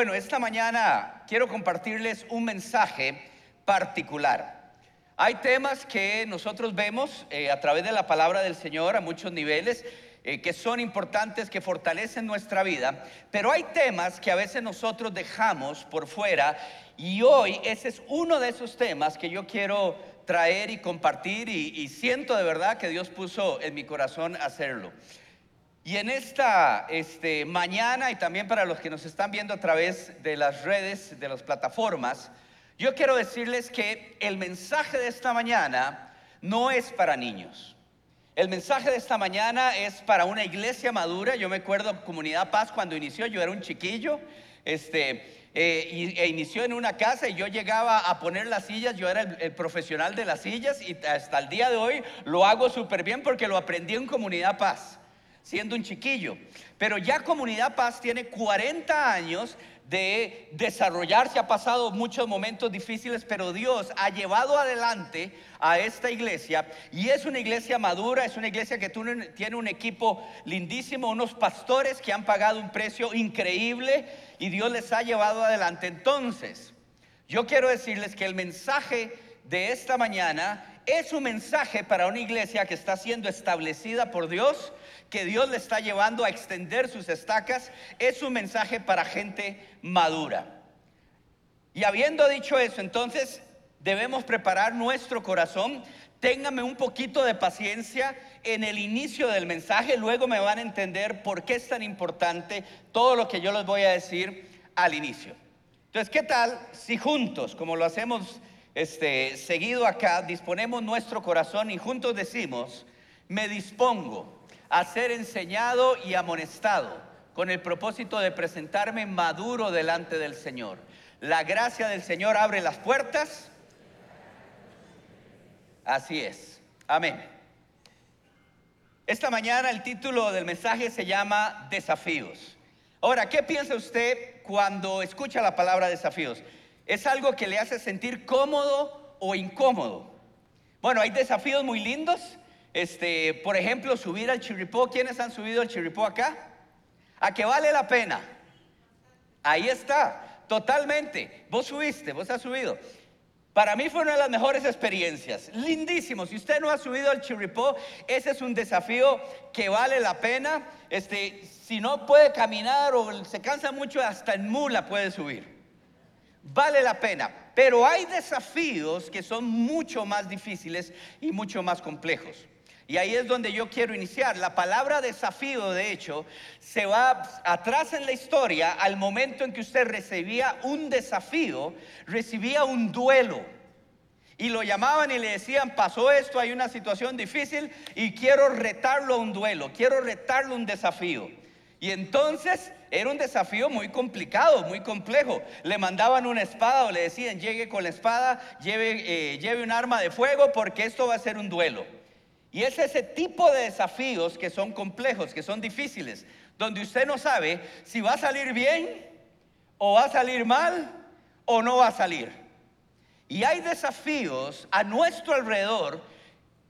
Bueno, esta mañana quiero compartirles un mensaje particular. Hay temas que nosotros vemos eh, a través de la palabra del Señor a muchos niveles eh, que son importantes, que fortalecen nuestra vida, pero hay temas que a veces nosotros dejamos por fuera y hoy ese es uno de esos temas que yo quiero traer y compartir y, y siento de verdad que Dios puso en mi corazón hacerlo. Y en esta este, mañana y también para los que nos están viendo a través de las redes, de las plataformas, yo quiero decirles que el mensaje de esta mañana no es para niños. El mensaje de esta mañana es para una iglesia madura. Yo me acuerdo Comunidad Paz cuando inició, yo era un chiquillo, este, eh, e inició en una casa y yo llegaba a poner las sillas, yo era el, el profesional de las sillas y hasta el día de hoy lo hago súper bien porque lo aprendí en Comunidad Paz siendo un chiquillo. Pero ya Comunidad Paz tiene 40 años de desarrollarse, ha pasado muchos momentos difíciles, pero Dios ha llevado adelante a esta iglesia y es una iglesia madura, es una iglesia que tiene un equipo lindísimo, unos pastores que han pagado un precio increíble y Dios les ha llevado adelante. Entonces, yo quiero decirles que el mensaje de esta mañana es un mensaje para una iglesia que está siendo establecida por Dios que Dios le está llevando a extender sus estacas es un mensaje para gente madura. Y habiendo dicho eso, entonces debemos preparar nuestro corazón. Téngame un poquito de paciencia en el inicio del mensaje, luego me van a entender por qué es tan importante todo lo que yo les voy a decir al inicio. Entonces, ¿qué tal si juntos, como lo hacemos este, seguido acá, disponemos nuestro corazón y juntos decimos, me dispongo a ser enseñado y amonestado con el propósito de presentarme maduro delante del Señor. La gracia del Señor abre las puertas. Así es. Amén. Esta mañana el título del mensaje se llama Desafíos. Ahora, ¿qué piensa usted cuando escucha la palabra desafíos? ¿Es algo que le hace sentir cómodo o incómodo? Bueno, hay desafíos muy lindos este, por ejemplo, subir al Chirripó. ¿Quiénes han subido al Chirripó acá? ¿A que vale la pena? Ahí está, totalmente. Vos subiste, vos has subido. Para mí fue una de las mejores experiencias. Lindísimo. Si usted no ha subido al Chirripó, ese es un desafío que vale la pena. Este, si no puede caminar o se cansa mucho, hasta en mula puede subir. Vale la pena. Pero hay desafíos que son mucho más difíciles y mucho más complejos. Y ahí es donde yo quiero iniciar. La palabra desafío, de hecho, se va atrás en la historia al momento en que usted recibía un desafío, recibía un duelo. Y lo llamaban y le decían, pasó esto, hay una situación difícil y quiero retarlo a un duelo, quiero retarlo a un desafío. Y entonces era un desafío muy complicado, muy complejo. Le mandaban una espada o le decían, llegue con la espada, lleve, eh, lleve un arma de fuego porque esto va a ser un duelo. Y es ese tipo de desafíos que son complejos, que son difíciles, donde usted no sabe si va a salir bien o va a salir mal o no va a salir. Y hay desafíos a nuestro alrededor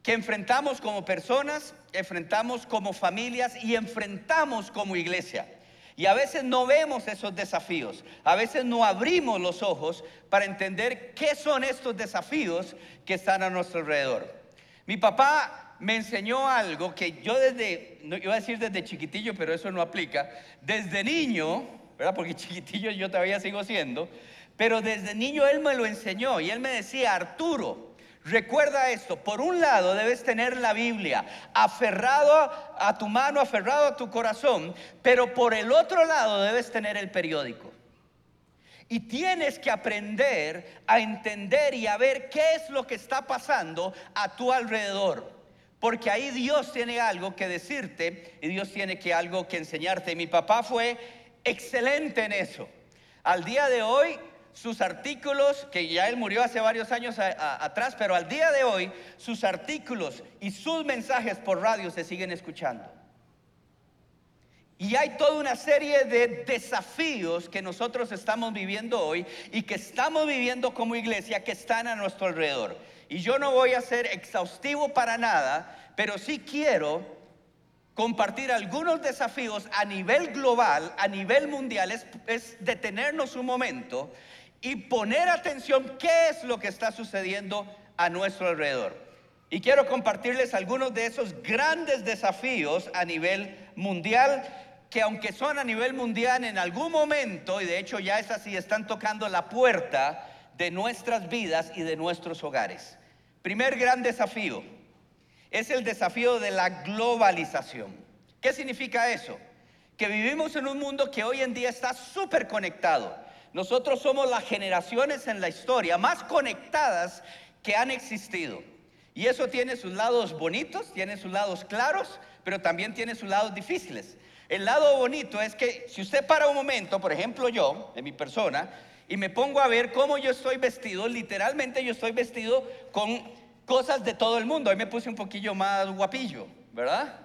que enfrentamos como personas, enfrentamos como familias y enfrentamos como iglesia. Y a veces no vemos esos desafíos, a veces no abrimos los ojos para entender qué son estos desafíos que están a nuestro alrededor. Mi papá me enseñó algo que yo desde, no iba a decir desde chiquitillo, pero eso no aplica, desde niño, ¿verdad? Porque chiquitillo yo todavía sigo siendo, pero desde niño él me lo enseñó y él me decía, Arturo, recuerda esto, por un lado debes tener la Biblia aferrado a tu mano, aferrado a tu corazón, pero por el otro lado debes tener el periódico. Y tienes que aprender a entender y a ver qué es lo que está pasando a tu alrededor. Porque ahí Dios tiene algo que decirte y Dios tiene que algo que enseñarte. mi papá fue excelente en eso. Al día de hoy, sus artículos, que ya él murió hace varios años atrás, pero al día de hoy, sus artículos y sus mensajes por radio se siguen escuchando. Y hay toda una serie de desafíos que nosotros estamos viviendo hoy y que estamos viviendo como iglesia que están a nuestro alrededor. Y yo no voy a ser exhaustivo para nada, pero sí quiero compartir algunos desafíos a nivel global, a nivel mundial, es, detenernos un momento y poner atención qué es lo que está sucediendo a nuestro alrededor. Y quiero compartirles algunos de esos grandes desafíos a nivel mundial que aunque son a nivel mundial en algún momento, y de hecho ya es así, están tocando la puerta de nuestras vidas y de nuestros hogares. Primer gran desafío es el desafío de la globalización. ¿Qué significa eso? Que vivimos en un mundo que hoy en día está súper conectado. Nosotros somos las generaciones en la historia más conectadas que han existido. Y eso tiene sus lados bonitos, tiene sus lados claros, pero también tiene sus lados difíciles. El lado bonito es que si usted para un momento, por ejemplo yo, en mi persona, y me pongo a ver cómo yo estoy vestido, literalmente yo estoy vestido con cosas de todo el mundo. Ahí me puse un poquillo más guapillo, ¿verdad?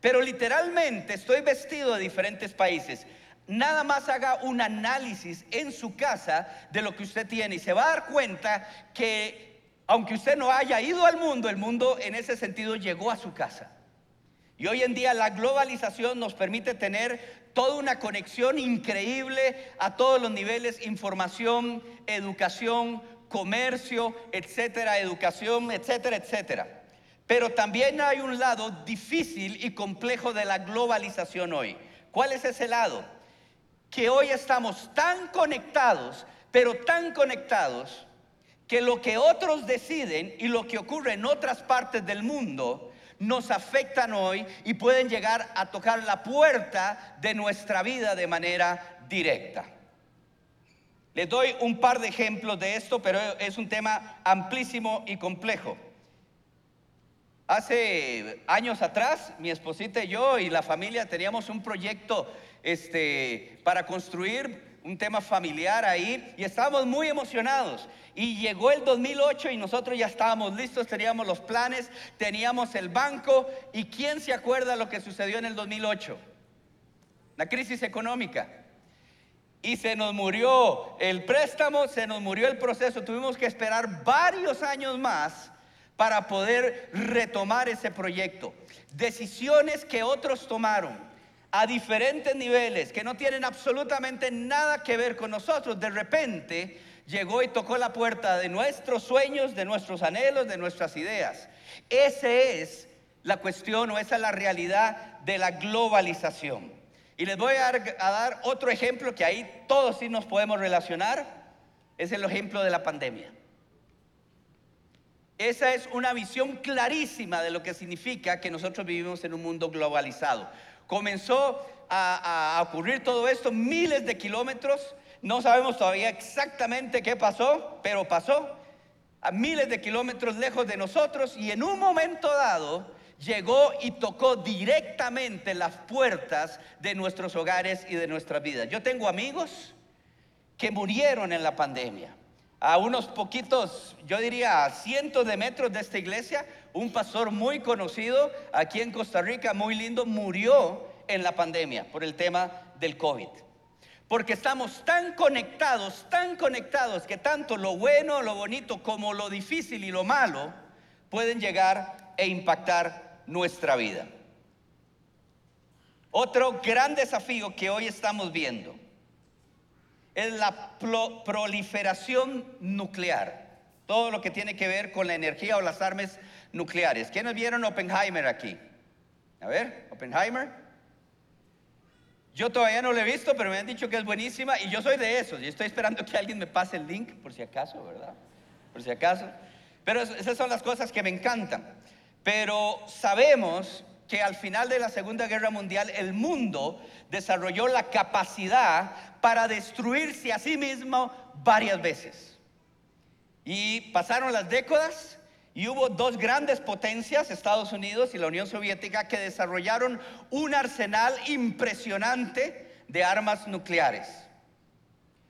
Pero literalmente estoy vestido de diferentes países. Nada más haga un análisis en su casa de lo que usted tiene y se va a dar cuenta que aunque usted no haya ido al mundo, el mundo en ese sentido llegó a su casa. Y hoy en día la globalización nos permite tener toda una conexión increíble a todos los niveles, información, educación, comercio, etcétera, educación, etcétera, etcétera. Pero también hay un lado difícil y complejo de la globalización hoy. ¿Cuál es ese lado? Que hoy estamos tan conectados, pero tan conectados, que lo que otros deciden y lo que ocurre en otras partes del mundo nos afectan hoy y pueden llegar a tocar la puerta de nuestra vida de manera directa. Les doy un par de ejemplos de esto, pero es un tema amplísimo y complejo. Hace años atrás, mi esposita y yo y la familia teníamos un proyecto este, para construir un tema familiar ahí y estábamos muy emocionados. Y llegó el 2008 y nosotros ya estábamos listos, teníamos los planes, teníamos el banco. ¿Y quién se acuerda lo que sucedió en el 2008? La crisis económica. Y se nos murió el préstamo, se nos murió el proceso. Tuvimos que esperar varios años más para poder retomar ese proyecto. Decisiones que otros tomaron a diferentes niveles, que no tienen absolutamente nada que ver con nosotros, de repente llegó y tocó la puerta de nuestros sueños, de nuestros anhelos, de nuestras ideas. Esa es la cuestión o esa es la realidad de la globalización. Y les voy a dar, otro ejemplo que ahí todos sí nos podemos relacionar. Es el ejemplo de la pandemia. Esa es una visión clarísima de lo que significa que nosotros vivimos en un mundo globalizado. Comenzó a, ocurrir todo esto miles de kilómetros no sabemos todavía exactamente qué pasó, pero pasó a miles de kilómetros lejos de nosotros y en un momento dado llegó y tocó directamente las puertas de nuestros hogares y de nuestras vidas. Yo tengo amigos que murieron en la pandemia. A unos poquitos, yo diría a cientos de metros de esta iglesia, un pastor muy conocido aquí en Costa Rica, muy lindo, murió en la pandemia por el tema del COVID. Porque estamos tan conectados, tan conectados, que tanto lo bueno, lo bonito, como lo difícil y lo malo pueden llegar e impactar nuestra vida. Otro gran desafío que hoy estamos viendo es la proliferación nuclear. Todo lo que tiene que ver con la energía o las armas nucleares. ¿Quiénes vieron Oppenheimer aquí? A ver, Oppenheimer. Yo todavía no lo he visto, pero me han dicho que es buenísima y yo soy de esos. Y estoy esperando que alguien me pase el link, por si acaso, ¿verdad? Por si acaso. Pero esas son las cosas que me encantan. Pero sabemos que al final de la Segunda Guerra Mundial el mundo desarrolló la capacidad para destruirse a sí mismo varias veces. Y pasaron las décadas y hubo dos grandes potencias, Estados Unidos y la Unión Soviética, que desarrollaron un arsenal impresionante de armas nucleares.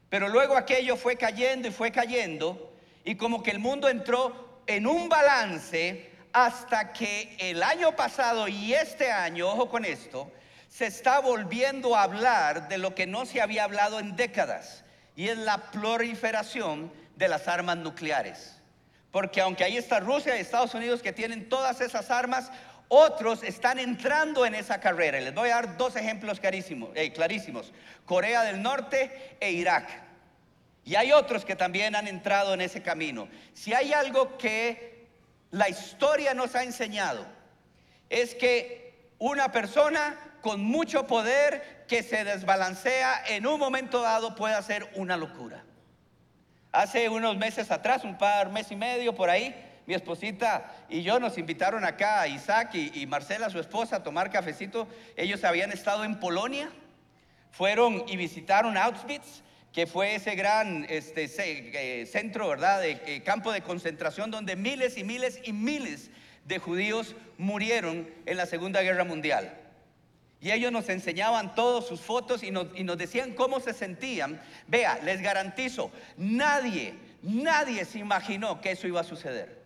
Pero luego aquello fue cayendo y fue cayendo y como que el mundo entró en un balance hasta que el año pasado y este año, ojo con esto, se está volviendo a hablar de lo que no se había hablado en décadas y es la proliferación de las armas nucleares. Porque aunque ahí está Rusia y Estados Unidos que tienen todas esas armas, otros están entrando en esa carrera. Les voy a dar dos ejemplos clarísimos, eh, clarísimos. Corea del Norte e Irak. Y hay otros que también han entrado en ese camino. Si hay algo que la historia nos ha enseñado, es que una persona con mucho poder que se desbalancea en un momento dado puede hacer una locura. Hace unos meses atrás, un par, mes y medio por ahí, mi esposita y yo nos invitaron acá a Isaac y, Marcela, su esposa, a tomar cafecito. Ellos habían estado en Polonia, fueron y visitaron Auschwitz, que fue ese gran este, eh, centro, ¿verdad?, de eh, campo de concentración donde miles y miles y miles de judíos murieron en la Segunda Guerra Mundial. Y ellos nos enseñaban todas sus fotos y nos, y nos decían cómo se sentían. Vea, les garantizo, nadie, nadie se imaginó que eso iba a suceder.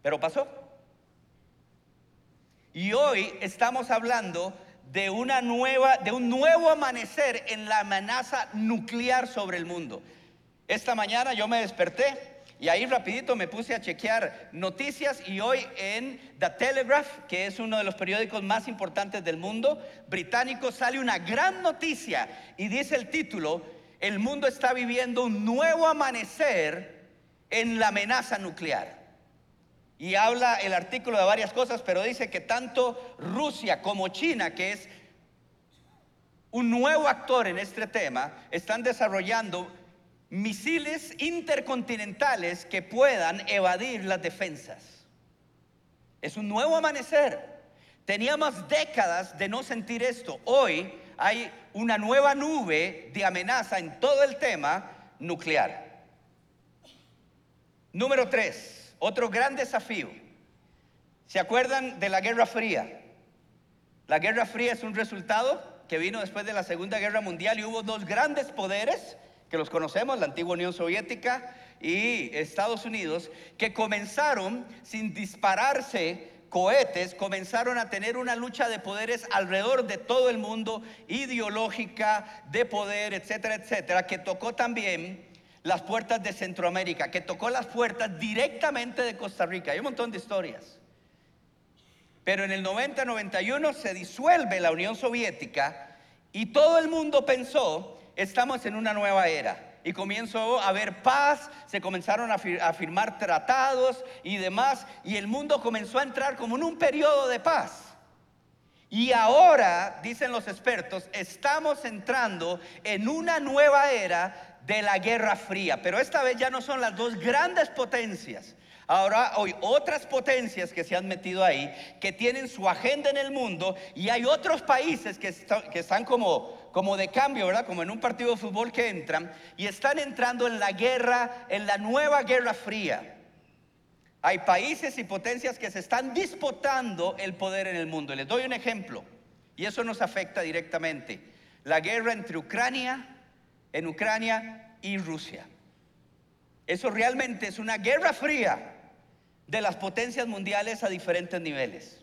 Pero pasó. Y hoy estamos hablando de una nueva, de un nuevo amanecer en la amenaza nuclear sobre el mundo. Esta mañana yo me desperté y ahí rapidito me puse a chequear noticias y hoy en The Telegraph, que es uno de los periódicos más importantes del mundo británico, sale una gran noticia y dice el título, el mundo está viviendo un nuevo amanecer en la amenaza nuclear. Y habla el artículo de varias cosas, pero dice que tanto Rusia como China, que es un nuevo actor en este tema, están desarrollando misiles intercontinentales que puedan evadir las defensas. Es un nuevo amanecer. Teníamos décadas de no sentir esto. Hoy hay una nueva nube de amenaza en todo el tema nuclear. Número tres otro gran desafío. ¿Se acuerdan de la Guerra Fría? La Guerra Fría es un resultado que vino después de la Segunda Guerra Mundial y hubo dos grandes poderes que los conocemos, la antigua Unión Soviética y Estados Unidos, que comenzaron sin dispararse cohetes, comenzaron a tener una lucha de poderes alrededor de todo el mundo, ideológica, de poder, etcétera, etcétera, que tocó también las puertas de Centroamérica, que tocó las puertas directamente de Costa Rica. Hay un montón de historias. Pero en el 90-91 se disuelve la Unión Soviética y todo el mundo pensó, estamos en una nueva era. Y comenzó a haber paz, se comenzaron a, firmar tratados y demás, y el mundo comenzó a entrar como en un periodo de paz. Y ahora, dicen los expertos, estamos entrando en una nueva era de la Guerra Fría. Pero esta vez ya no son las dos grandes potencias. Ahora hay otras potencias que se han metido ahí, que tienen su agenda en el mundo, y hay otros países que, están como de cambio, ¿verdad? Como en un partido de fútbol que entran, y están entrando en la guerra, en la nueva Guerra Fría. Hay países y potencias que se están disputando el poder en el mundo. Les doy un ejemplo, y eso nos afecta directamente. La guerra entre Ucrania en Ucrania y Rusia. Eso realmente es una guerra fría de las potencias mundiales a diferentes niveles.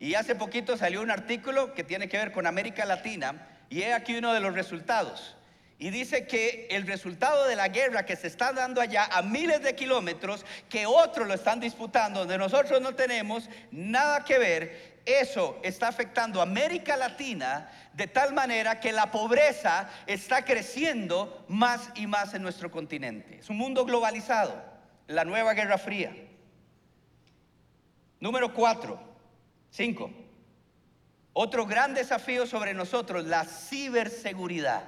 Y hace poquito salió un artículo que tiene que ver con América Latina y he aquí uno de los resultados. Y dice que el resultado de la guerra que se está dando allá a miles de kilómetros, que otros lo están disputando, donde nosotros no tenemos nada que ver, eso está afectando a América Latina de tal manera que la pobreza está creciendo más y más en nuestro continente. Es un mundo globalizado, la nueva Guerra Fría. Número cuatro, cinco. Otro gran desafío sobre nosotros, la ciberseguridad.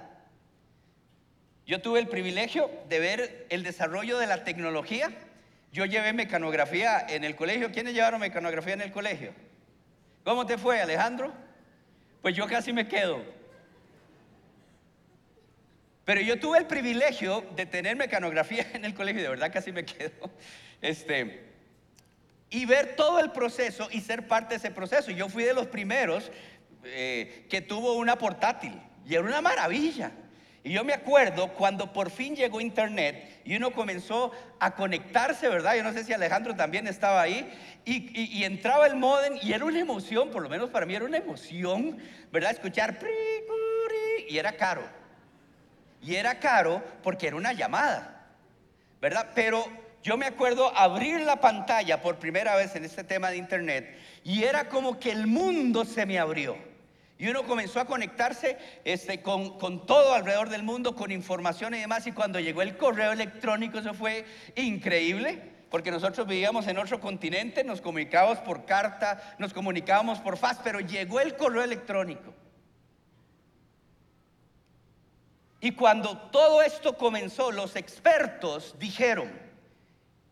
Yo tuve el privilegio de ver el desarrollo de la tecnología. Yo llevé mecanografía en el colegio. ¿Quiénes llevaron mecanografía en el colegio? ¿Cómo te fue, Alejandro? Pues yo casi me quedo. Pero yo tuve el privilegio de tener mecanografía en el colegio, de verdad casi me quedo. Este, y ver todo el proceso y ser parte de ese proceso. Yo fui de los primeros eh, que tuvo una portátil y era una maravilla. Y yo me acuerdo cuando por fin llegó Internet y uno comenzó a conectarse, ¿verdad? Yo no sé si Alejandro también estaba ahí. Y, entraba el modem y era una emoción, por lo menos para mí era una emoción, ¿verdad? Escuchar y era caro. Y era caro porque era una llamada, ¿verdad? Pero yo me acuerdo abrir la pantalla por primera vez en este tema de internet y era como que el mundo se me abrió. Y uno comenzó a conectarse este, con, con, todo alrededor del mundo, con información y demás. Y cuando llegó el correo electrónico, eso fue increíble, porque nosotros vivíamos en otro continente, nos comunicábamos por carta, nos comunicábamos por fax, pero llegó el correo electrónico. Y cuando todo esto comenzó, los expertos dijeron,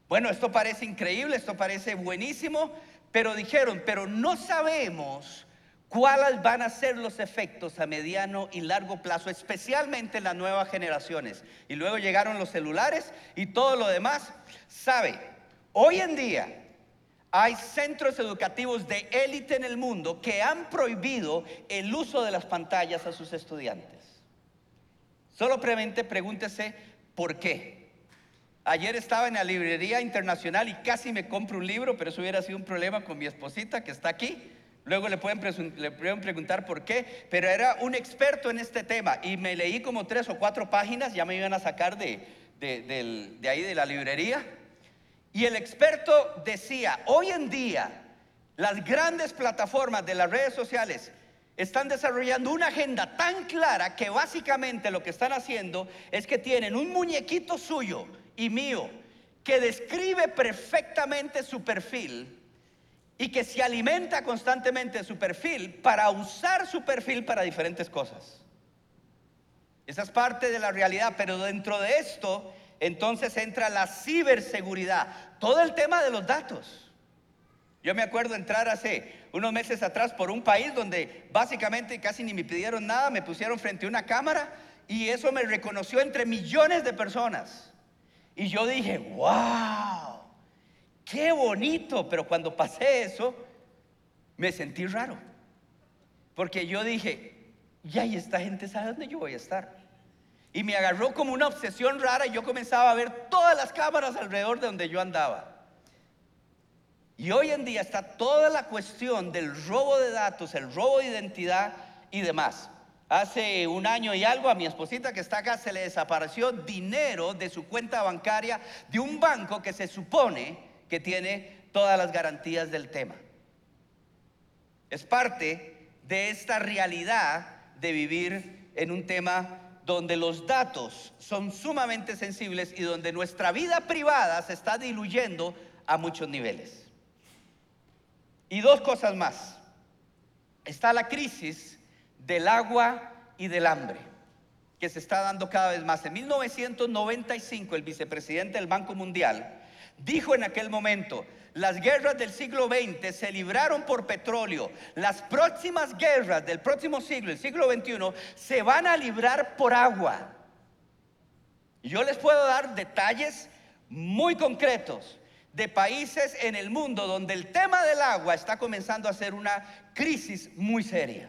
bueno, esto parece increíble, esto parece buenísimo, pero dijeron, pero no sabemos cuáles van a ser los efectos a mediano y largo plazo, especialmente en las nuevas generaciones. Y luego llegaron los celulares y todo lo demás. Sabe, hoy en día hay centros educativos de élite en el mundo que han prohibido el uso de las pantallas a sus estudiantes. Solo pregúntese por qué. Ayer estaba en la librería internacional y casi me compro un libro, pero eso hubiera sido un problema con mi esposita que está aquí. Luego le pueden, preguntar por qué, pero era un experto en este tema y me leí como tres o cuatro páginas, ya me iban a sacar de ahí de la librería. Y el experto decía, hoy en día las grandes plataformas de las redes sociales están desarrollando una agenda tan clara que básicamente lo que están haciendo es que tienen un muñequito suyo y mío que describe perfectamente su perfil y que se alimenta constantemente de su perfil para usar su perfil para diferentes cosas. Esa es parte de la realidad, pero dentro de esto entonces entra la ciberseguridad, todo el tema de los datos. Yo me acuerdo entrar hace unos meses atrás por un país donde básicamente casi ni me pidieron nada, me pusieron frente a una cámara y eso me reconoció entre millones de personas. Y yo dije, wow, qué bonito, pero cuando pasé eso, me sentí raro. Porque yo dije, ya, y esta gente sabe dónde yo voy a estar. Y me agarró como una obsesión rara y yo comenzaba a ver todas las cámaras alrededor de donde yo andaba. Y hoy en día está toda la cuestión del robo de datos, el robo de identidad y demás. Hace un año y algo a mi esposita que está acá se le desapareció dinero de su cuenta bancaria de un banco que se supone que tiene todas las garantías del tema. Es parte de esta realidad de vivir en un tema donde los datos son sumamente sensibles y donde nuestra vida privada se está diluyendo a muchos niveles. Y dos cosas más. Está la crisis del agua y del hambre, que se está dando cada vez más. En 1995, el vicepresidente del Banco Mundial dijo en aquel momento, las guerras del siglo XX se libraron por petróleo. Las próximas guerras del próximo siglo, el siglo XXI, se van a librar por agua. Yo les puedo dar detalles muy concretos de países en el mundo donde el tema del agua está comenzando a ser una crisis muy seria.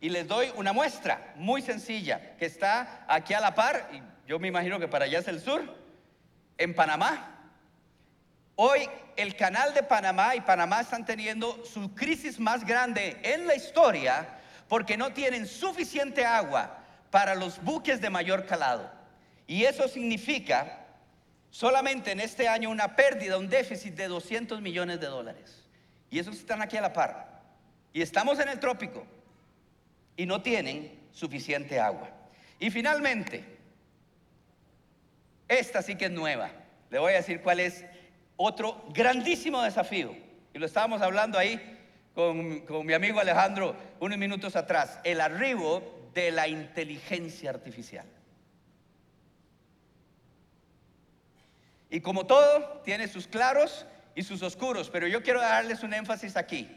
Y les doy una muestra muy sencilla que está aquí a la par, y yo me imagino que para allá es el sur, en Panamá. Hoy el canal de Panamá y Panamá están teniendo su crisis más grande en la historia porque no tienen suficiente agua para los buques de mayor calado. Y eso significa solamente en este año una pérdida, un déficit de 200 millones de dólares. Y esos están aquí a la par. Y estamos en el trópico y no tienen suficiente agua. Y finalmente, esta sí que es nueva. Le voy a decir cuál es otro grandísimo desafío. Y lo estábamos hablando ahí con, con mi amigo Alejandro unos minutos atrás. El arribo de la inteligencia artificial. Y como todo, tiene sus claros y sus oscuros, pero yo quiero darles un énfasis aquí.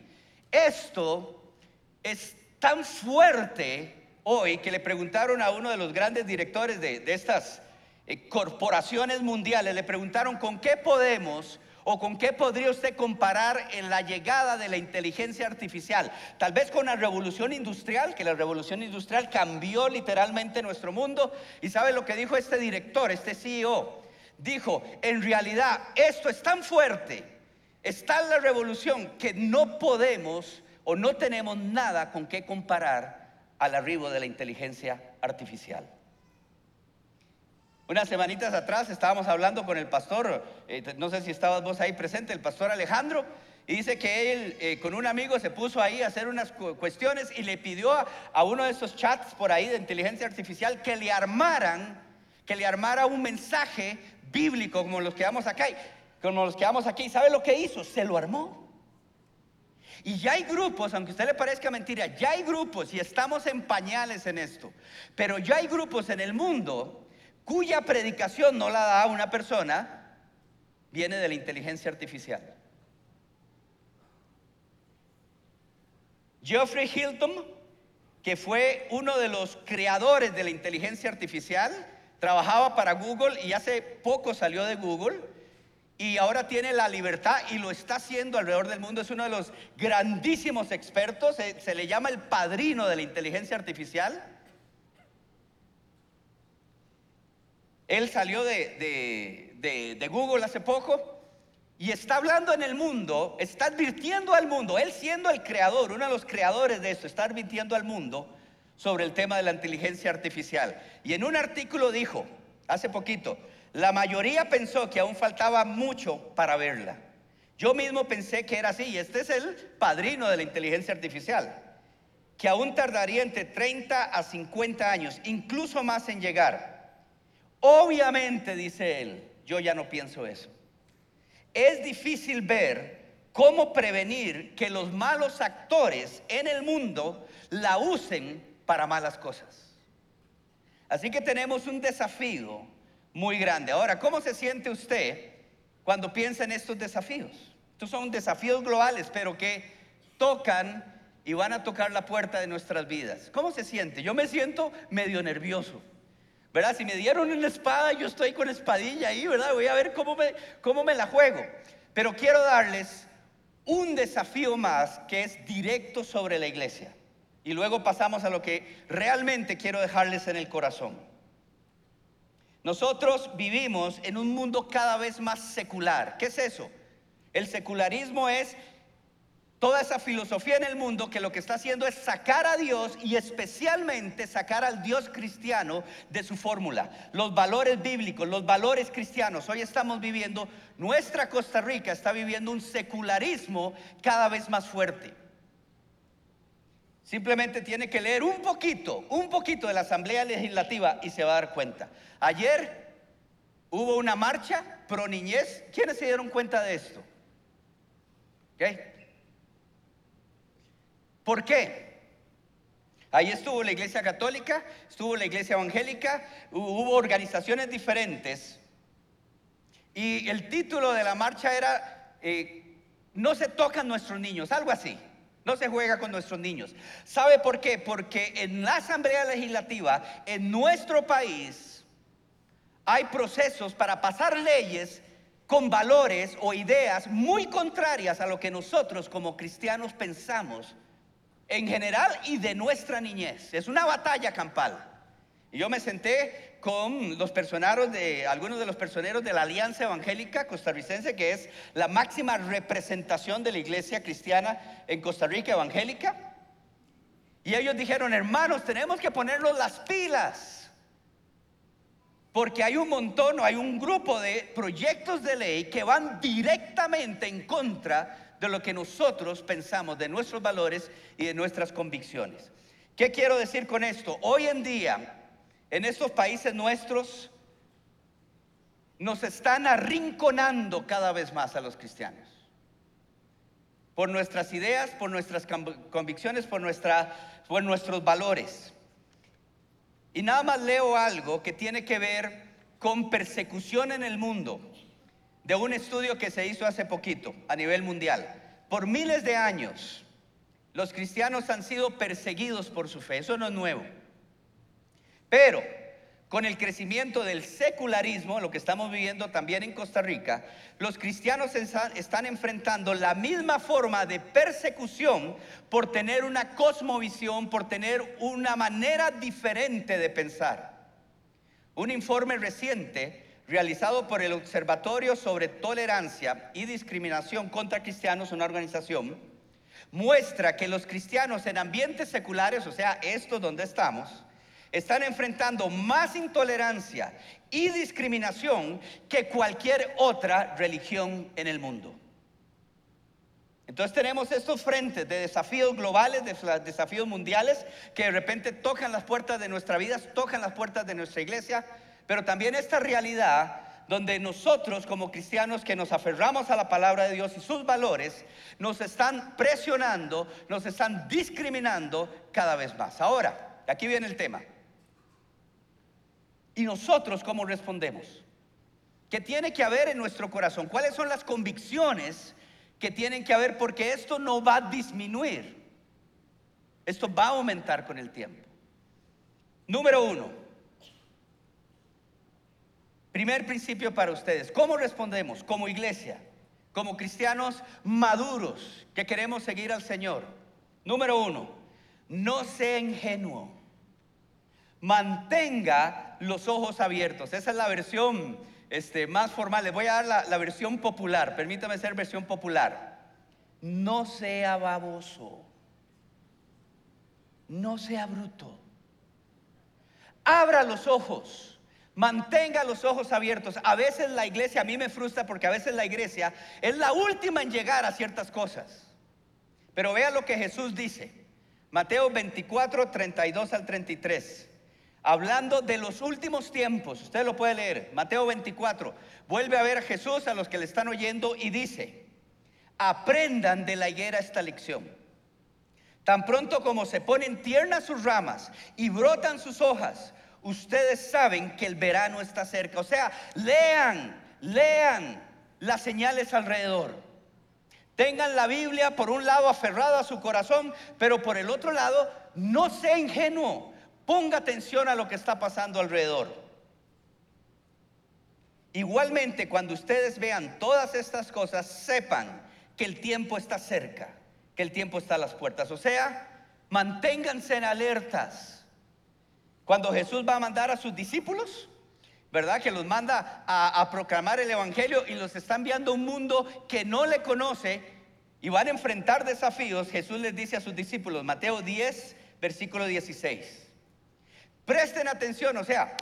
Esto es tan fuerte hoy que le preguntaron a uno de los grandes directores de, estas eh, corporaciones mundiales, le preguntaron con qué podemos o con qué podría usted comparar en la llegada de la inteligencia artificial. Tal vez con la revolución industrial, que la revolución industrial cambió literalmente nuestro mundo. ¿Y sabe lo que dijo este director, este CEO? dijo, en realidad esto es tan fuerte, está en la revolución que no podemos o no tenemos nada con qué comparar al arribo de la inteligencia artificial. Unas semanitas atrás estábamos hablando con el pastor, eh, no sé si estabas vos ahí presente, el pastor Alejandro, y dice que él eh, con un amigo se puso ahí a hacer unas cuestiones y le pidió a, uno de esos chats por ahí de inteligencia artificial que le armaran, que le armara un mensaje bíblico como los que vamos acá, como los que vamos aquí. ¿Sabe lo que hizo? Se lo armó. Y ya hay grupos, aunque a usted le parezca mentira, ya hay grupos y estamos en pañales en esto, pero ya hay grupos en el mundo cuya predicación no la da una persona, viene de la inteligencia artificial. Geoffrey Hilton, que fue uno de los creadores de la inteligencia artificial, trabajaba para Google y hace poco salió de Google y ahora tiene la libertad y lo está haciendo alrededor del mundo. Es uno de los grandísimos expertos, se, se le llama el padrino de la inteligencia artificial. Él salió de, Google hace poco y está hablando en el mundo, está advirtiendo al mundo, él siendo el creador, uno de los creadores de esto, está advirtiendo al mundo sobre el tema de la inteligencia artificial. Y en un artículo dijo, hace poquito, la mayoría pensó que aún faltaba mucho para verla. Yo mismo pensé que era así, y este es el padrino de la inteligencia artificial, que aún tardaría entre 30 a 50 años, incluso más en llegar. Obviamente, dice él, yo ya no pienso eso. Es difícil ver cómo prevenir que los malos actores en el mundo la usen para malas cosas. Así que tenemos un desafío muy grande. Ahora, ¿cómo se siente usted cuando piensa en estos desafíos? Estos son desafíos globales, pero que tocan y van a tocar la puerta de nuestras vidas. ¿Cómo se siente? Yo me siento medio nervioso. ¿Verdad? Si me dieron una espada, yo estoy con espadilla ahí, ¿verdad? Voy a ver cómo me, cómo me la juego. Pero quiero darles un desafío más que es directo sobre la iglesia. Y luego pasamos a lo que realmente quiero dejarles en el corazón. Nosotros vivimos en un mundo cada vez más secular. ¿Qué es eso? El secularismo es toda esa filosofía en el mundo que lo que está haciendo es sacar a Dios y especialmente sacar al Dios cristiano de su fórmula. Los valores bíblicos, los valores cristianos. Hoy estamos viviendo, nuestra Costa Rica está viviendo un secularismo cada vez más fuerte. Simplemente tiene que leer un poquito, un poquito de la Asamblea Legislativa y se va a dar cuenta. Ayer hubo una marcha pro niñez. ¿Quiénes se dieron cuenta de esto? ¿Okay? ¿Por qué? Ahí estuvo la iglesia católica, estuvo la iglesia evangélica, hubo organizaciones diferentes. Y el título de la marcha era, eh, no se tocan nuestros niños, algo así. No se juega con nuestros niños. ¿Sabe por qué? Porque en la Asamblea Legislativa, en nuestro país, hay procesos para pasar leyes con valores o ideas muy contrarias a lo que nosotros como cristianos pensamos en general y de nuestra niñez. Es una batalla campal. Y yo me senté con los personeros de algunos de los personeros de la Alianza Evangélica Costarricense, que es la máxima representación de la iglesia cristiana en Costa Rica evangélica. Y ellos dijeron, hermanos, tenemos que ponernos las pilas. Porque hay un montón, hay un grupo de proyectos de ley que van directamente en contra de lo que nosotros pensamos, de nuestros valores y de nuestras convicciones. ¿Qué quiero decir con esto? Hoy en día, en estos países nuestros, nos están arrinconando cada vez más a los cristianos. Por nuestras ideas, por nuestras convicciones, por, nuestra, por nuestros valores. Y nada más leo algo que tiene que ver con persecución en el mundo de un estudio que se hizo hace poquito a nivel mundial. Por miles de años, los cristianos han sido perseguidos por su fe, eso no es nuevo. Pero con el crecimiento del secularismo, lo que estamos viviendo también en Costa Rica, los cristianos están enfrentando la misma forma de persecución por tener una cosmovisión, por tener una manera diferente de pensar. Un informe reciente realizado por el Observatorio sobre Tolerancia y Discriminación contra Cristianos, una organización, muestra que los cristianos en ambientes seculares, o sea, estos donde estamos, están enfrentando más intolerancia y discriminación que cualquier otra religión en el mundo. Entonces tenemos estos frentes de desafíos globales, de desafíos mundiales, que de repente tocan las puertas de nuestra vida, tocan las puertas de nuestra iglesia, pero también esta realidad donde nosotros como cristianos que nos aferramos a la palabra de Dios y sus valores, nos están presionando, nos están discriminando cada vez más. Ahora, aquí viene el tema. ¿Y nosotros cómo respondemos? ¿Qué tiene que haber en nuestro corazón? ¿Cuáles son las convicciones que tienen que haber? Porque esto no va a disminuir. Esto va a aumentar con el tiempo. Número uno, Primer principio para ustedes. ¿Cómo respondemos como iglesia? Como cristianos maduros que queremos seguir al Señor. Número uno, no sea ingenuo. Mantenga los ojos abiertos. Esa es la versión este, más formal. Les voy a dar la, la versión popular. Permítame ser versión popular. No sea baboso. No sea bruto. Abra los ojos Mantenga los ojos abiertos. A veces la iglesia, a mí me frustra porque a veces la iglesia es la última en llegar a ciertas cosas. Pero vea lo que Jesús dice. Mateo 24, 32 al 33. Hablando de los últimos tiempos, usted lo puede leer. Mateo 24. Vuelve a ver a Jesús, a los que le están oyendo, y dice, aprendan de la higuera esta lección. Tan pronto como se ponen tiernas sus ramas y brotan sus hojas, ustedes saben que el verano está cerca. O sea, lean, lean las señales alrededor. Tengan la Biblia por un lado aferrada a su corazón, pero por el otro lado, no sea ingenuo. Ponga atención a lo que está pasando alrededor. Igualmente, cuando ustedes vean todas estas cosas, sepan que el tiempo está cerca, que el tiempo está a las puertas. O sea, manténganse en alertas cuando Jesús va a mandar a sus discípulos, ¿verdad? Que los manda a, proclamar el Evangelio y los está enviando a un mundo que no le conoce y van a enfrentar desafíos. Jesús les dice a sus discípulos, Mateo 10, versículo 16. Presten atención, o sea,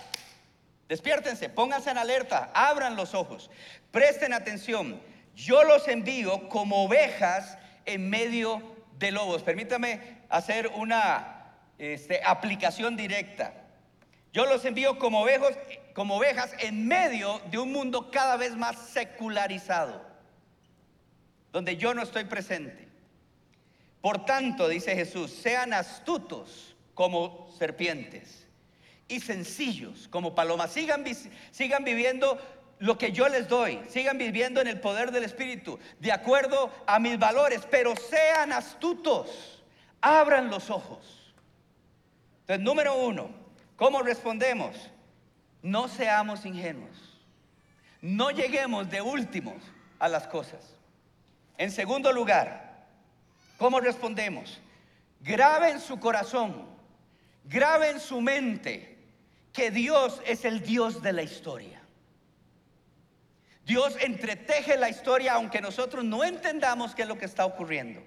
despiértense, pónganse en alerta, abran los ojos, presten atención. Yo los envío como ovejas en medio de lobos. Permítame hacer una este, aplicación directa. Yo los envío como, ovejos, como ovejas en medio de un mundo cada vez más secularizado, donde yo no estoy presente. Por tanto, dice Jesús, sean astutos como serpientes y sencillos como palomas. Sigan, sigan viviendo lo que yo les doy. Sigan viviendo en el poder del Espíritu, de acuerdo a mis valores, pero sean astutos. Abran los ojos. Entonces, número uno, ¿cómo respondemos? No seamos ingenuos. No lleguemos de últimos a las cosas. En segundo lugar, ¿cómo respondemos? Grabe en su corazón, grabe en su mente que Dios es el Dios de la historia. Dios entreteje la historia aunque nosotros no entendamos qué es lo que está ocurriendo.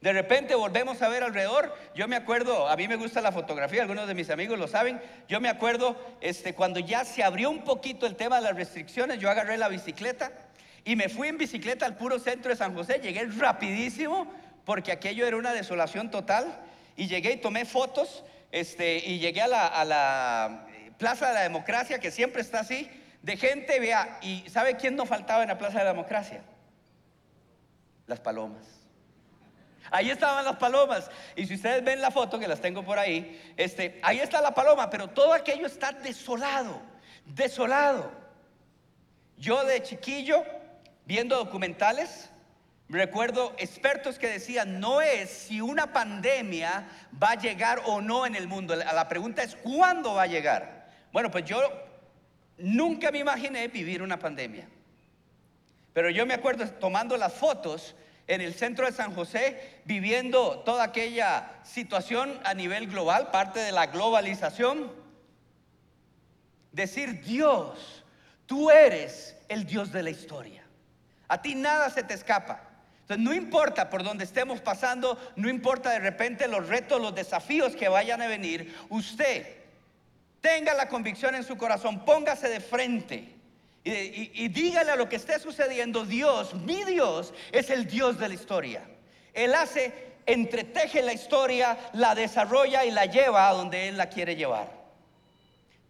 De repente volvemos a ver alrededor. Yo me acuerdo, a mí me gusta la fotografía, algunos de mis amigos lo saben. Yo me acuerdo este, cuando ya se abrió un poquito el tema de las restricciones, yo agarré la bicicleta y me fui en bicicleta al puro centro de San José. Llegué rapidísimo porque aquello era una desolación total. Y llegué y tomé fotos este, y llegué a la, la Plaza de la Democracia, que siempre está así, de gente, vea, y ¿sabe quién no faltaba en la Plaza de la Democracia? Las palomas. Ahí estaban las palomas. Y si ustedes ven la foto, que las tengo por ahí, este, ahí está la paloma, pero todo aquello está desolado, desolado. Yo de chiquillo, viendo documentales, recuerdo expertos que decían, no es si una pandemia va a llegar o no en el mundo, la pregunta es cuándo va a llegar. Bueno, pues yo nunca me imaginé vivir una pandemia. Pero yo me acuerdo tomando las fotos en el centro de San José, viviendo toda aquella situación a nivel global, parte de la globalización. Decir, Dios, tú eres el Dios de la historia. A ti nada se te escapa. Entonces, no importa por donde estemos pasando, no importa de repente los retos, los desafíos que vayan a venir, usted tenga la convicción en su corazón, póngase de frente y, dígale a lo que esté sucediendo, Dios, mi Dios, es el Dios de la historia. Él hace, entreteje la historia, la desarrolla y la lleva a donde Él la quiere llevar.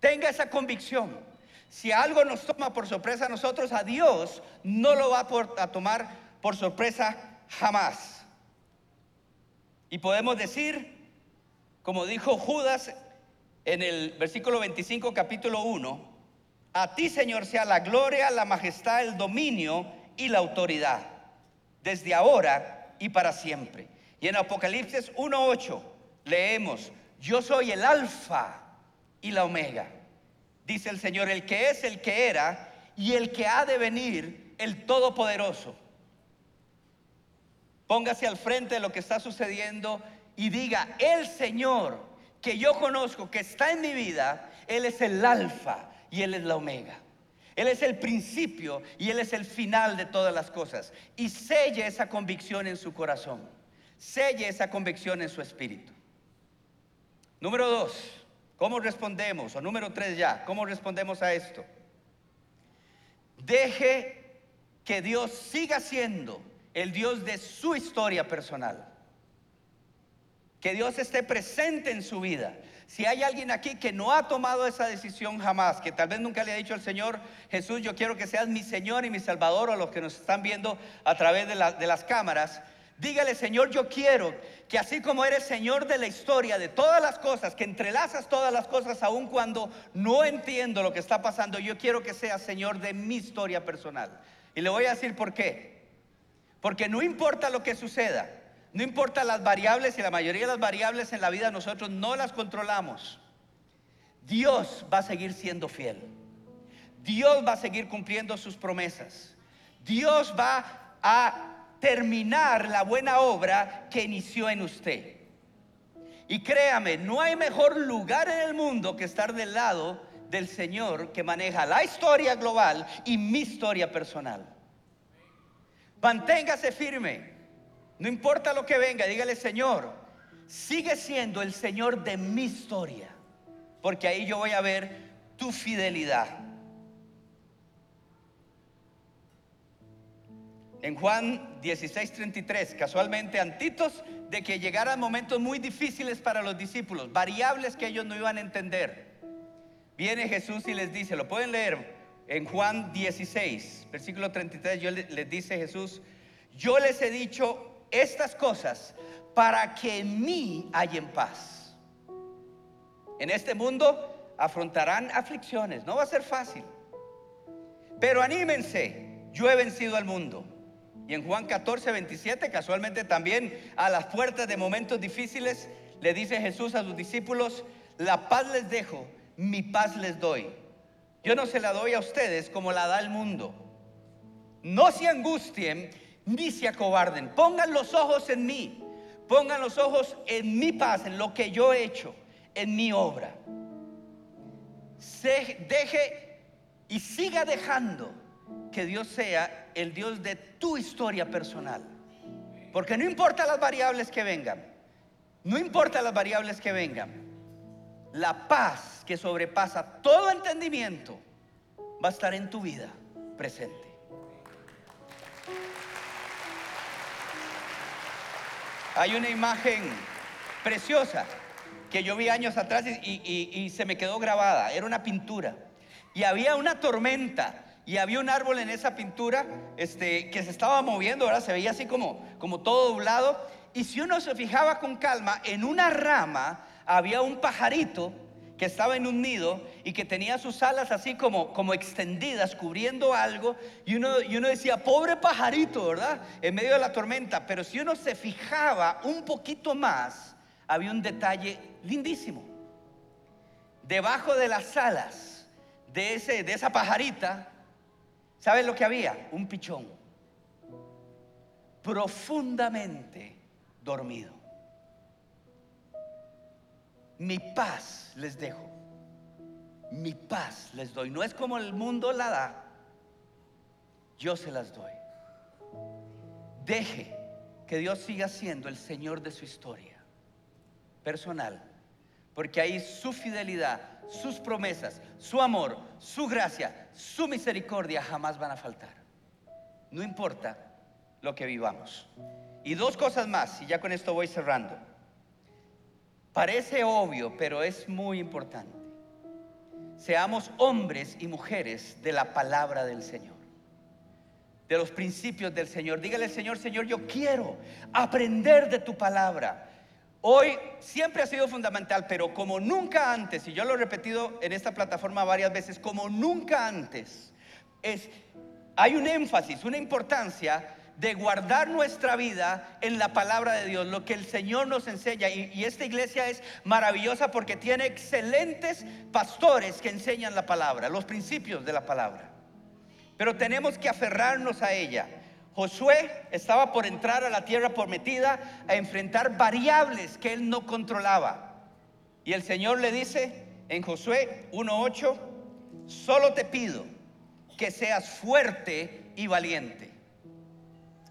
Tenga esa convicción. Si algo nos toma por sorpresa a nosotros, a Dios no lo va a tomar por sorpresa jamás. Y podemos decir, como dijo Judas en el versículo 25, capítulo 1, a ti Señor sea la gloria, la majestad, el dominio y la autoridad, desde ahora y para siempre. Y en Apocalipsis 1.8 leemos, yo soy el alfa y la omega, dice el Señor, el que es, el que era y el que ha de venir, el Todopoderoso. Póngase al frente de lo que está sucediendo y diga, el Señor que yo conozco, que está en mi vida, Él es el alfa y Él es la omega. Él es el principio y Él es el final de todas las cosas. Y selle esa convicción en su corazón. Selle esa convicción en su espíritu. Número dos, ¿cómo respondemos? O número tres ya, ¿cómo respondemos a esto? Deje que Dios siga siendo el Dios de su historia personal. Que Dios esté presente en su vida. Si hay alguien aquí que no ha tomado esa decisión jamás, que tal vez nunca le ha dicho al Señor, Jesús, yo quiero que seas mi Señor y mi Salvador, o los que nos están viendo a través de, de las cámaras, dígale, Señor, yo quiero que así como eres Señor de la historia, de todas las cosas, que entrelazas todas las cosas, aun cuando no entiendo lo que está pasando, yo quiero que seas Señor de mi historia personal. Y le voy a decir por qué. Porque no importa lo que suceda, no importa las variables y la mayoría de las variables en la vida nosotros no las controlamos. Dios va a seguir siendo fiel. Dios va a seguir cumpliendo sus promesas. Dios va a terminar la buena obra que inició en usted. Y créame, no hay mejor lugar en el mundo que estar del lado del Señor que maneja la historia global y mi historia personal. Manténgase firme. No importa lo que venga, dígale, Señor, sigue siendo el Señor de mi historia, porque ahí yo voy a ver tu fidelidad. En Juan 16:33, casualmente antitos de que llegaran momentos muy difíciles para los discípulos, variables que ellos no iban a entender. Viene Jesús y les dice, lo pueden leer en Juan 16, versículo 33, yo les dice Jesús, yo les he dicho estas cosas para que en mí en paz. En este mundo afrontarán aflicciones, no va a ser fácil. Pero anímense, yo he vencido al mundo. Y en Juan 14, 27, casualmente también a las puertas de momentos difíciles, le dice Jesús a sus discípulos, la paz les dejo, mi paz les doy. Yo no se la doy a ustedes como la da el mundo. No se angustien ni se acobarden. Pongan los ojos en mí. Pongan los ojos en mi paz, en lo que yo he hecho, en mi obra. Se deje y siga dejando que Dios sea el Dios de tu historia personal. Porque no importa las variables que vengan, no importa las variables que vengan, la paz que sobrepasa todo entendimiento va a estar en tu vida presente. Hay una imagen preciosa que yo vi años atrás y, se me quedó grabada. Era una pintura. Y había una tormenta y había un árbol en esa pintura este, que se estaba moviendo, ahora se veía así como, como todo doblado. Y si uno se fijaba con calma, en una rama había un pajarito que estaba en un nido y que tenía sus alas así como, como extendidas, cubriendo algo, y uno, y uno decía, pobre pajarito, ¿verdad? En medio de la tormenta, pero si uno se fijaba un poquito más, había un detalle lindísimo. Debajo de las alas de, ese, de esa pajarita, ¿sabes lo que había? Un pichón, profundamente dormido. Mi paz les dejo. Mi paz les doy. No es como el mundo la da. Yo se las doy. deje que Dios siga siendo el Señor de su historia personal, porque ahí su fidelidad, sus promesas, su amor, su gracia, su misericordia jamás van a faltar. No importa lo que vivamos. Y dos cosas más, y ya con esto voy cerrando. Parece obvio, pero es muy importante. Seamos hombres y mujeres de la palabra del Señor, de los principios del Señor. Dígale al Señor, Señor, yo quiero aprender de tu palabra. Hoy siempre ha sido fundamental, pero como nunca antes, y yo lo he repetido en esta plataforma varias veces, como nunca antes, es, hay un énfasis, una importancia de guardar nuestra vida en la palabra de Dios, lo que el Señor nos enseña. Y, esta iglesia es maravillosa porque tiene excelentes pastores que enseñan la palabra, los principios de la palabra. Pero tenemos que aferrarnos a ella. Josué estaba por entrar a la tierra prometida a enfrentar variables que él no controlaba. Y el Señor le dice en Josué 1.8, solo te pido que seas fuerte y valiente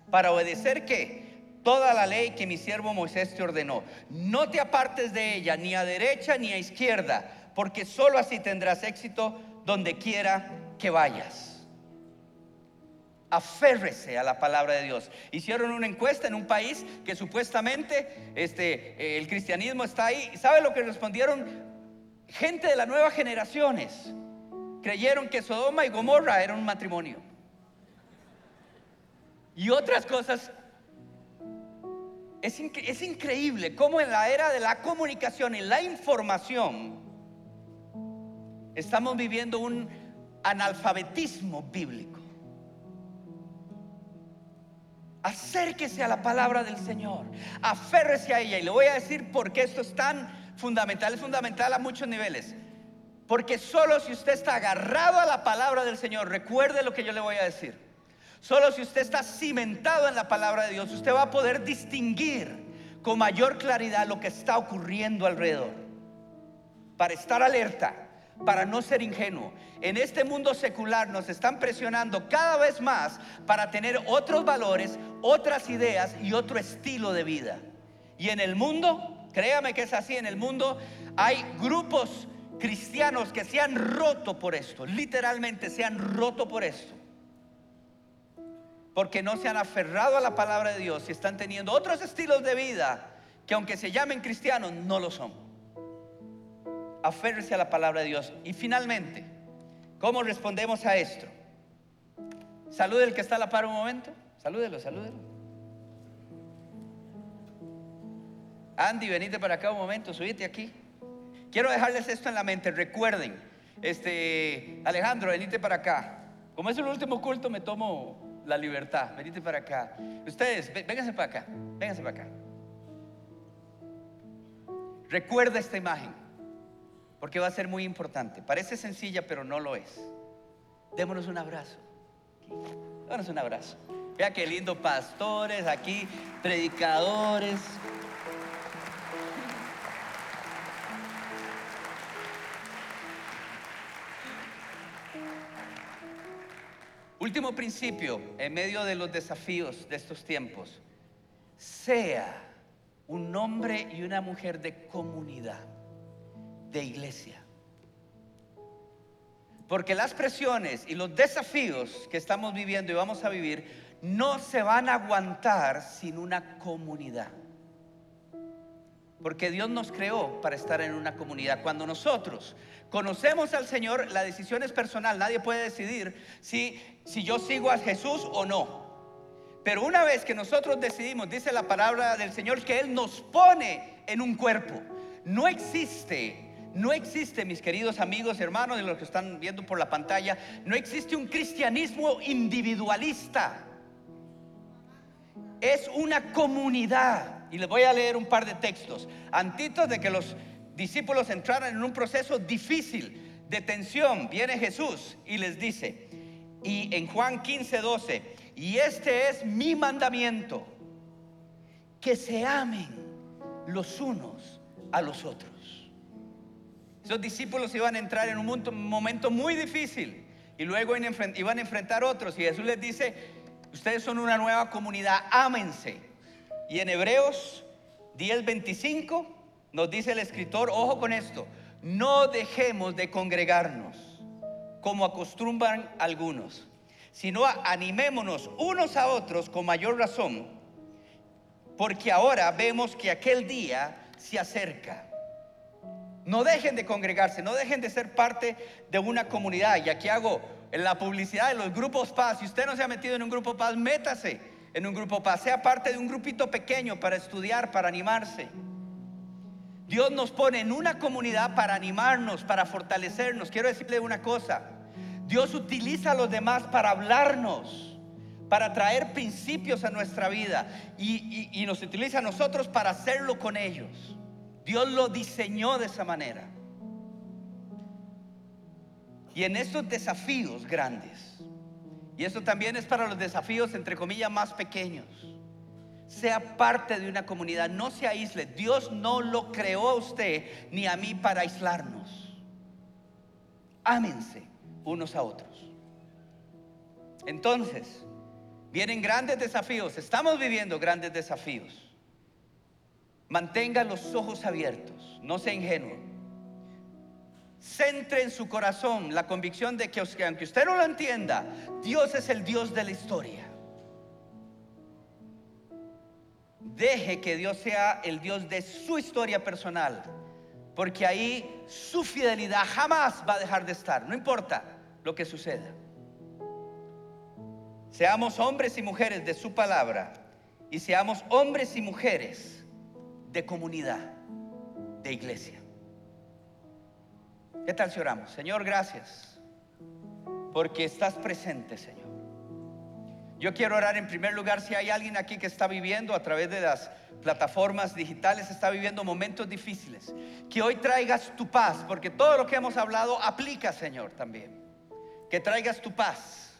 para obedecer que toda la ley que mi siervo Moisés te ordenó. No te apartes de ella, ni a derecha ni a izquierda, porque sólo así tendrás éxito donde quiera que vayas. Aférrese a la palabra de Dios. Hicieron una encuesta en un país que supuestamente este, el cristianismo está ahí. ¿Sabe lo que respondieron? Gente de las nuevas generaciones creyeron que Sodoma y Gomorra era un matrimonio y otras cosas. Es, es, increíble cómo en la era de la comunicación y la información estamos viviendo un analfabetismo bíblico. Acérquese a la palabra del Señor, aférrese a ella y le voy a decir por qué esto es tan fundamental, es fundamental a muchos niveles. Porque solo si usted está agarrado a la palabra del Señor, recuerde lo que yo le voy a decir Solo si usted está cimentado en la palabra de Dios, usted va a poder distinguir con mayor claridad lo que está ocurriendo alrededor. Para estar alerta, para no ser ingenuo. En este mundo secular nos están presionando cada vez más para tener otros valores, otras ideas y otro estilo de vida. Y en el mundo, créame que es así, en el mundo hay grupos cristianos que se han roto por esto, literalmente se han roto por esto porque no se han aferrado a la palabra de Dios y están teniendo otros estilos de vida que aunque se llamen cristianos, no lo son. Aférrese a la palabra de Dios. Y finalmente, ¿cómo respondemos a esto? Salude el que está a la par un momento. Salúdelo, salúdelo. Andy, venite para acá un momento, subite aquí. Quiero dejarles esto en la mente. Recuerden, este, Alejandro, venite para acá. Como es el último culto, me tomo la libertad. Venite para acá. Ustedes, vénganse para acá. Vénganse para acá. Recuerda esta imagen, porque va a ser muy importante. Parece sencilla, pero no lo es. Démonos un abrazo. Démonos un abrazo. Vea qué lindo pastores aquí, predicadores. Último principio, en medio de los desafíos de estos tiempos, sea un hombre y una mujer de comunidad, de iglesia. Porque las presiones y los desafíos que estamos viviendo y vamos a vivir no se van a aguantar sin una comunidad. Porque Dios nos creó para estar en una comunidad. Cuando nosotros conocemos al Señor, la decisión es personal. Nadie puede decidir si, si yo sigo a Jesús o no. Pero una vez que nosotros decidimos, dice la palabra del Señor, que Él nos pone en un cuerpo. No existe no existe, mis queridos amigos, hermanos, de los que están viendo por la pantalla, no existe un cristianismo individualista. Es una comunidad. Y les voy a leer un par de textos. Antitos de que los discípulos entraran en un proceso difícil de tensión, viene Jesús y les dice, y en Juan 15, 12, y este es mi mandamiento, que se amen los unos a los otros. Esos discípulos iban a entrar en un momento muy difícil y luego iban a enfrentar otros y Jesús les dice, Ustedes son una nueva comunidad, ámense. Y en Hebreos 10:25 nos dice el escritor, ojo con esto, no dejemos de congregarnos como acostumbran algunos, sino animémonos unos a otros con mayor razón, porque ahora vemos que aquel día se acerca. No dejen de congregarse, no dejen de ser parte de una comunidad. Y aquí hago en la publicidad de los grupos paz. Si usted no se ha metido en un grupo paz, métase en un grupo. Sea parte de un grupito pequeño para estudiar, para animarse. Dios nos pone en una comunidad para animarnos, para fortalecernos. Quiero decirle una cosa. Dios utiliza a los demás para hablarnos, para traer principios a nuestra vida. Y, y nos utiliza a nosotros para hacerlo con ellos. Dios lo diseñó de esa manera. Y en estos desafíos grandes, y eso también es para los desafíos entre comillas más pequeños, sea parte de una comunidad, no se aísle. Dios no lo creó a usted ni a mí para aislarnos. Ámense unos a otros. Entonces, vienen grandes desafíos, estamos viviendo grandes desafíos. Mantenga los ojos abiertos, no sea ingenuo. Centre en su corazón la convicción de que aunque usted no lo entienda, Dios es el Dios de la historia. Deje que Dios sea el Dios de su historia personal, porque ahí su fidelidad jamás va a dejar de estar, no importa lo que suceda. Seamos hombres y mujeres de su palabra y seamos hombres y mujeres de comunidad, de iglesia. ¿Qué tal si oramos? Señor, gracias, porque estás presente, Señor. Yo quiero orar en primer lugar si hay alguien aquí que está viviendo a través de las plataformas digitales, está viviendo momentos difíciles. Que hoy traigas tu paz, porque todo lo que hemos hablado aplica, Señor, también. Que traigas tu paz.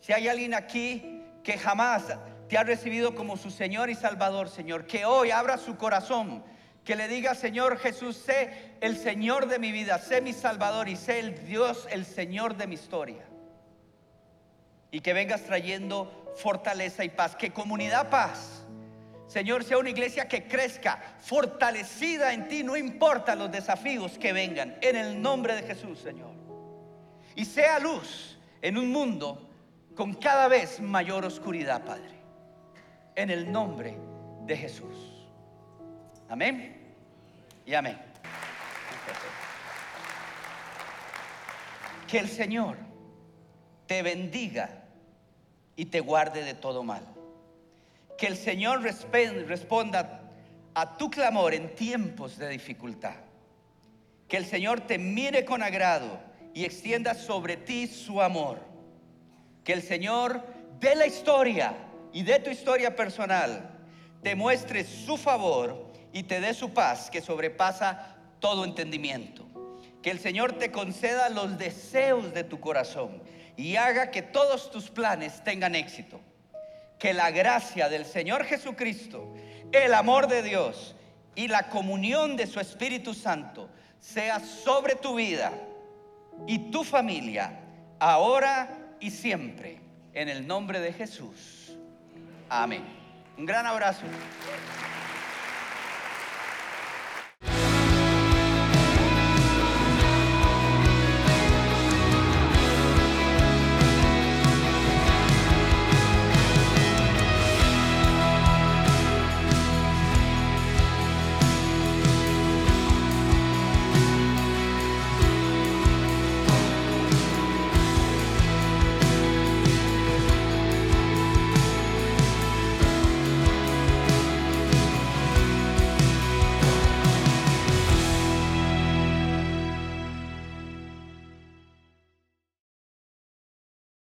Si hay alguien aquí que jamás te ha recibido como su Señor y Salvador, Señor, que hoy abra su corazón, que le diga, Señor Jesús, sé el Señor de mi vida, sé mi Salvador y sé el Dios, el Señor de mi historia. Y que vengas trayendo fortaleza y paz, que comunidad paz. Señor, sea una iglesia que crezca, fortalecida en ti, no importa los desafíos que vengan, en el nombre de Jesús, Señor. Y sea luz en un mundo con cada vez mayor oscuridad, Padre en el nombre de Jesús. Amén y amén. Que el Señor te bendiga y te guarde de todo mal. Que el Señor responda a tu clamor en tiempos de dificultad. Que el Señor te mire con agrado y extienda sobre ti su amor. Que el Señor dé la historia y de tu historia personal te muestre su favor y te dé su paz que sobrepasa todo entendimiento. Que el Señor te conceda los deseos de tu corazón y haga que todos tus planes tengan éxito. Que la gracia del Señor Jesucristo, el amor de Dios y la comunión de su Espíritu Santo sea sobre tu vida y tu familia, ahora y siempre, en el nombre de Jesús. Amén. Un gran abrazo.